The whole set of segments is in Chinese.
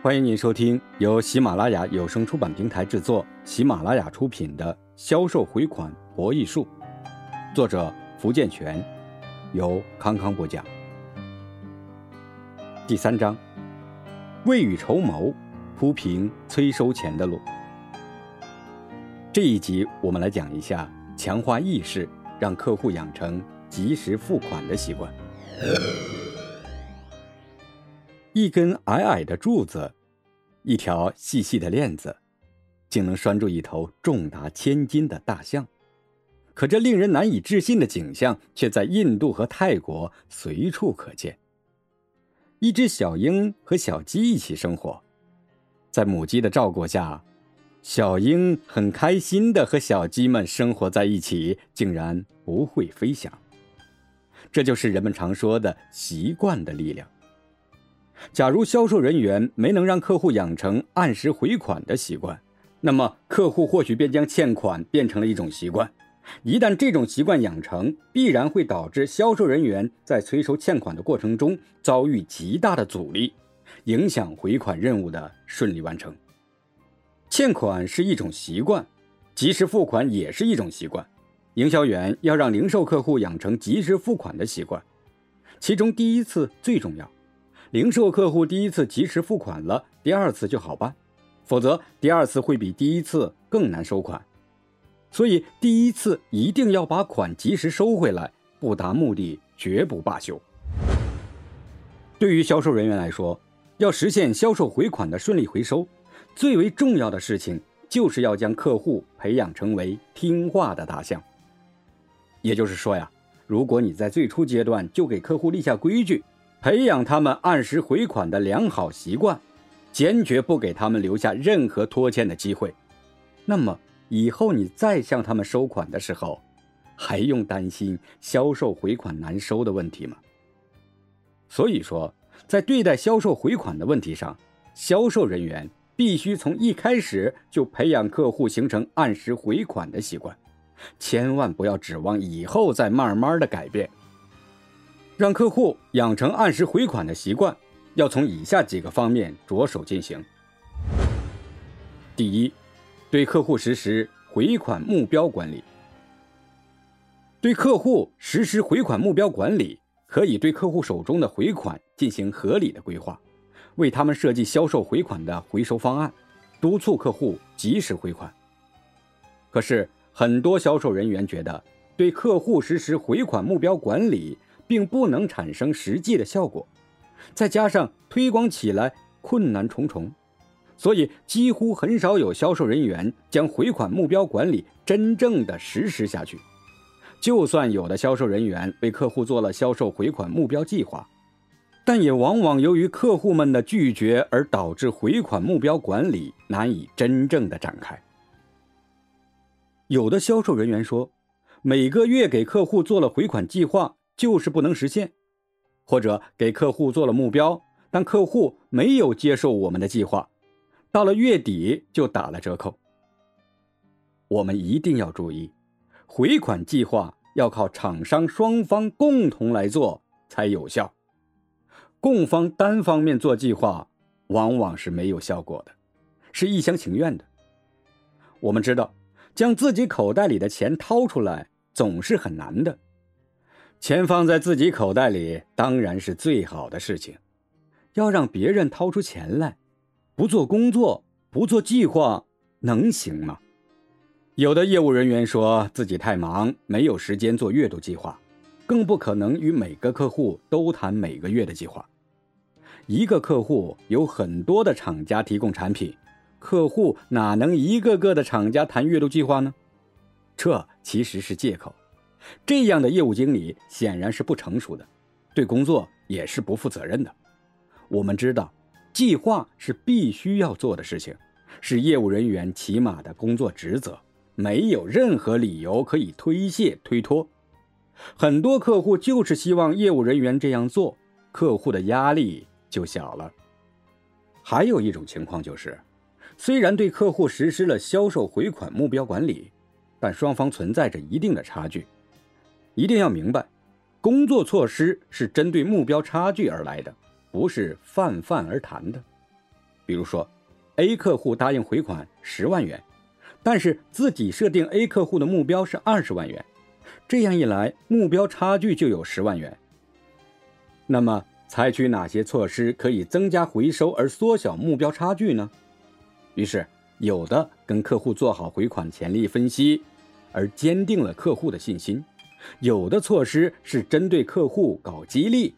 欢迎您收听由喜马拉雅有声出版平台制作、喜马拉雅出品的《销售回款博弈术》，作者福建泉，由康康播讲。第三章，未雨绸缪，铺平催收钱的路。这一集我们来讲一下强化意识，让客户养成及时付款的习惯。一根矮矮的柱子，一条细细的链子，竟能拴住一头重达千斤的大象。可这令人难以置信的景象，却在印度和泰国随处可见。一只小鹰和小鸡一起生活，在母鸡的照顾下，小鹰很开心的和小鸡们生活在一起，竟然不会飞翔。这就是人们常说的习惯的力量。假如销售人员没能让客户养成按时回款的习惯，那么客户或许便将欠款变成了一种习惯。一旦这种习惯养成，必然会导致销售人员在催收欠款的过程中遭遇极大的阻力，影响回款任务的顺利完成。欠款是一种习惯，及时付款也是一种习惯。营销员要让零售客户养成及时付款的习惯，其中第一次最重要。零售客户第一次及时付款了，第二次就好办；否则，第二次会比第一次更难收款。所以，第一次一定要把款及时收回来，不达目的绝不罢休。对于销售人员来说，要实现销售回款的顺利回收，最为重要的事情就是要将客户培养成为听话的大象。也就是说呀，如果你在最初阶段就给客户立下规矩，培养他们按时回款的良好习惯，坚决不给他们留下任何拖欠的机会。那么以后你再向他们收款的时候，还用担心销售回款难收的问题吗？所以说，在对待销售回款的问题上，销售人员必须从一开始就培养客户形成按时回款的习惯，千万不要指望以后再慢慢的改变。让客户养成按时回款的习惯，要从以下几个方面着手进行。第一，对客户实施回款目标管理。对客户实施回款目标管理，可以对客户手中的回款进行合理的规划，为他们设计销售回款的回收方案，督促客户及时回款。可是，很多销售人员觉得，对客户实施回款目标管理。并不能产生实际的效果，再加上推广起来困难重重，所以几乎很少有销售人员将回款目标管理真正的实施下去。就算有的销售人员为客户做了销售回款目标计划，但也往往由于客户们的拒绝而导致回款目标管理难以真正的展开。有的销售人员说，每个月给客户做了回款计划。就是不能实现，或者给客户做了目标，但客户没有接受我们的计划，到了月底就打了折扣。我们一定要注意，回款计划要靠厂商双方共同来做才有效，供方单方面做计划往往是没有效果的，是一厢情愿的。我们知道，将自己口袋里的钱掏出来总是很难的。钱放在自己口袋里当然是最好的事情，要让别人掏出钱来，不做工作，不做计划，能行吗？有的业务人员说自己太忙，没有时间做月度计划，更不可能与每个客户都谈每个月的计划。一个客户有很多的厂家提供产品，客户哪能一个个的厂家谈月度计划呢？这其实是借口。这样的业务经理显然是不成熟的，对工作也是不负责任的。我们知道，计划是必须要做的事情，是业务人员起码的工作职责，没有任何理由可以推卸推脱。很多客户就是希望业务人员这样做，客户的压力就小了。还有一种情况就是，虽然对客户实施了销售回款目标管理，但双方存在着一定的差距。一定要明白，工作措施是针对目标差距而来的，不是泛泛而谈的。比如说，A 客户答应回款十万元，但是自己设定 A 客户的目标是二十万元，这样一来，目标差距就有十万元。那么，采取哪些措施可以增加回收而缩小目标差距呢？于是，有的跟客户做好回款潜力分析，而坚定了客户的信心；有的措施是针对客户搞激励；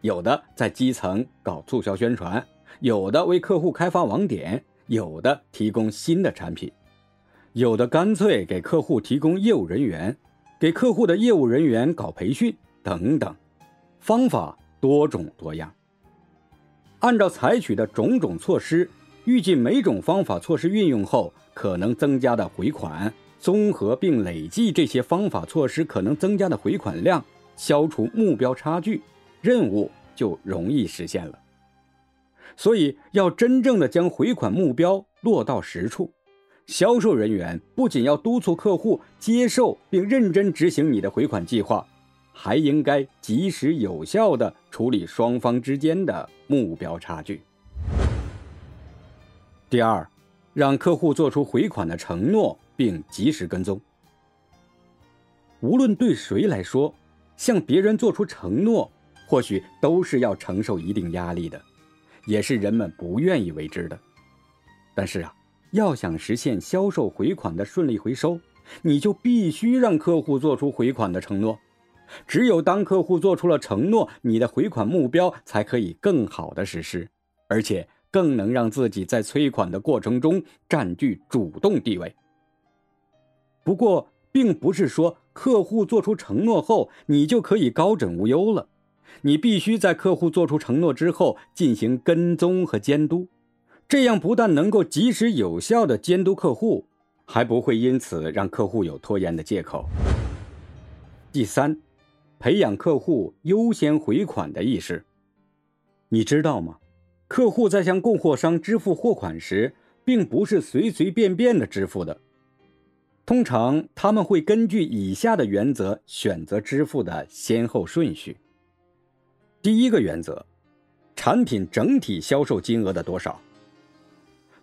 有的在基层搞促销宣传；有的为客户开发网点；有的提供新的产品；有的干脆给客户提供业务人员，给客户的业务人员搞培训等等，方法。多种多样，按照采取的种种措施，预计每种方法措施运用后可能增加的回款，综合并累计这些方法措施可能增加的回款量，消除目标差距，任务就容易实现了。所以，要真正的将回款目标落到实处，销售人员不仅要督促客户接受并认真执行你的回款计划。还应该及时有效地处理双方之间的目标差距。第二，让客户做出回款的承诺，并及时跟踪。无论对谁来说，向别人做出承诺，或许都是要承受一定压力的，也是人们不愿意为之的。但是啊，要想实现销售回款的顺利回收，你就必须让客户做出回款的承诺。只有当客户做出了承诺，你的回款目标才可以更好的实施，而且更能让自己在催款的过程中占据主动地位。不过，并不是说客户做出承诺后你就可以高枕无忧了，你必须在客户做出承诺之后进行跟踪和监督，这样不但能够及时有效的监督客户，还不会因此让客户有拖延的借口。第三。培养客户优先回款的意识。你知道吗？客户在向供货商支付货款时，并不是随随便便的支付的。通常他们会根据以下的原则选择支付的先后顺序。第一个原则：产品整体销售金额的多少。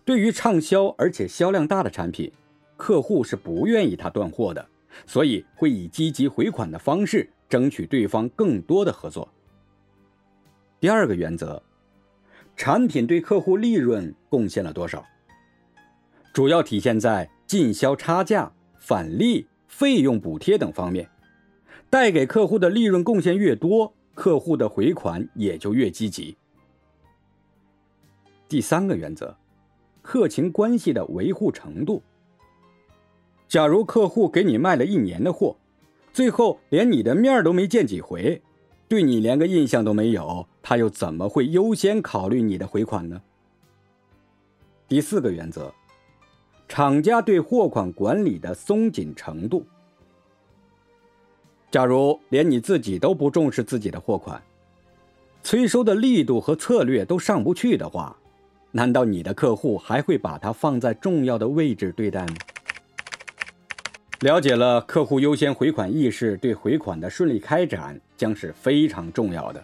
对于畅销而且销量大的产品，客户是不愿意他断货的，所以会以积极回款的方式。争取对方更多的合作。第二个原则，产品对客户利润贡献了多少？主要体现在进销差价、返利、费用补贴等方面。带给客户的利润贡献越多，客户的回款也就越积极。第三个原则，客情关系的维护程度。假如客户给你卖了一年的货。最后连你的面都没见几回，对你连个印象都没有，他又怎么会优先考虑你的回款呢？第四个原则，厂家对货款管理的松紧程度。假如连你自己都不重视自己的货款，催收的力度和策略都上不去的话，难道你的客户还会把它放在重要的位置对待吗？了解了客户优先回款意识，对回款的顺利开展将是非常重要的。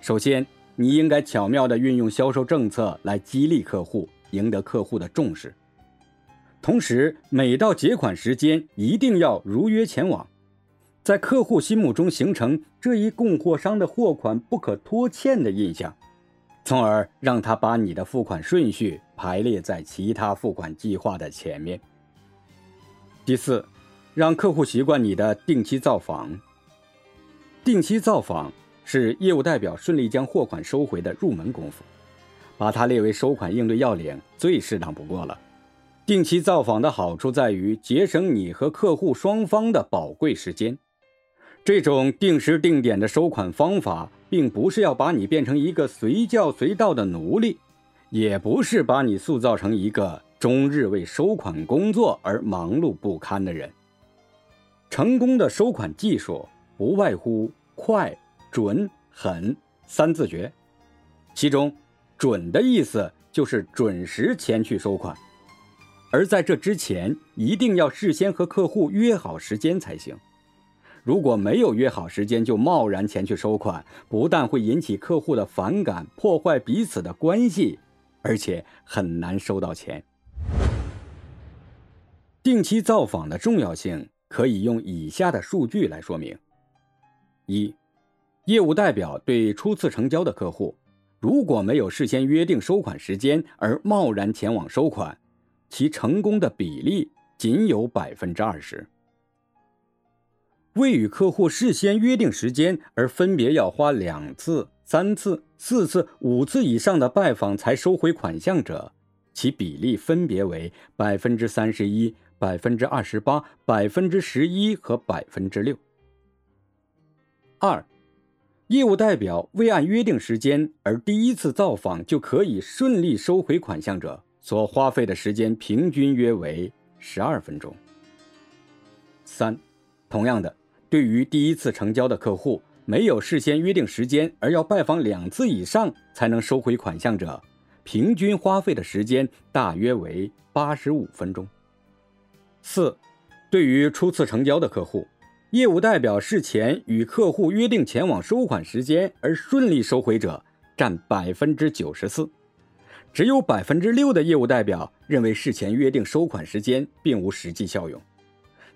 首先，你应该巧妙地运用销售政策来激励客户，赢得客户的重视。同时，每到结款时间，一定要如约前往，在客户心目中形成这一供货商的货款不可拖欠的印象，从而让他把你的付款顺序排列在其他付款计划的前面。第四。让客户习惯你的定期造访。定期造访是业务代表顺利将货款收回的入门功夫，把它列为收款应对要领最适当不过了。定期造访的好处在于节省你和客户双方的宝贵时间。这种定时定点的收款方法，并不是要把你变成一个随叫随到的奴隶，也不是把你塑造成一个终日为收款工作而忙碌不堪的人。成功的收款技术不外乎快、准、狠三字诀，其中“准”的意思就是准时前去收款，而在这之前一定要事先和客户约好时间才行。如果没有约好时间就贸然前去收款，不但会引起客户的反感，破坏彼此的关系，而且很难收到钱。定期造访的重要性可以用以下的数据来说明：一、业务代表对初次成交的客户，如果没有事先约定收款时间而贸然前往收款，其成功的比例仅有百分之二十。未与客户事先约定时间而分别要花两次、三次、四次、五次以上的拜访才收回款项者，其比例分别为百分之三十一、百分之二十八、百分之十一和百分之六。二，业务代表未按约定时间而第一次造访就可以顺利收回款项者，所花费的时间平均约为十二分钟。三，同样的。对于第一次成交的客户，没有事先约定时间而要拜访两次以上才能收回款项者，平均花费的时间大约为八十五分钟。四，对于初次成交的客户，业务代表事前与客户约定前往收款时间而顺利收回者占百分之九十四，只有百分之六的业务代表认为事前约定收款时间并无实际效用。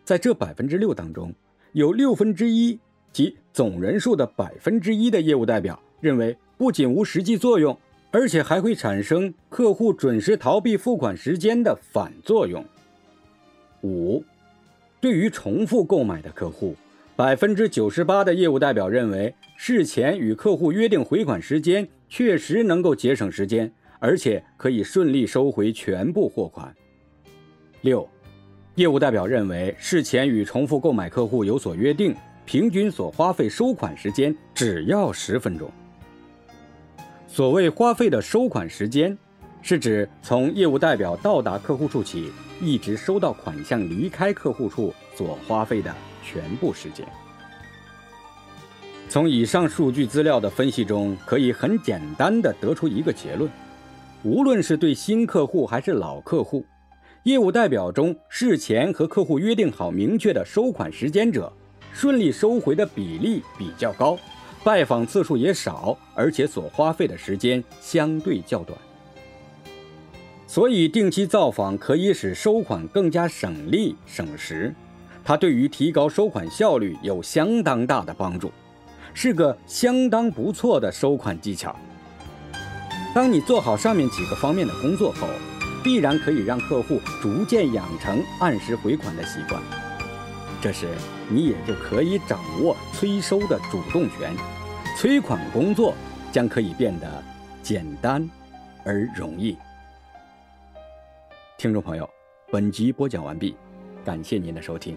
在这百分之六当中，有六分之一及总人数的百分之一的业务代表认为，不仅无实际作用，而且还会产生客户准时逃避付款时间的反作用。五，对于重复购买的客户，百分之九十八的业务代表认为，事前与客户约定回款时间确实能够节省时间，而且可以顺利收回全部货款。六。业务代表认为，事前与重复购买客户有所约定，平均所花费收款时间只要十分钟。所谓花费的收款时间，是指从业务代表到达客户处起，一直收到款项离开客户处所花费的全部时间。从以上数据资料的分析中，可以很简单的得出一个结论：无论是对新客户还是老客户。业务代表中事前和客户约定好明确的收款时间者，顺利收回的比例比较高，拜访次数也少，而且所花费的时间相对较短。所以，定期造访可以使收款更加省力省时，它对于提高收款效率有相当大的帮助，是个相当不错的收款技巧。当你做好上面几个方面的工作后，必然可以让客户逐渐养成按时回款的习惯，这时你也就可以掌握催收的主动权，催款工作将可以变得简单而容易。听众朋友，本集播讲完毕，感谢您的收听。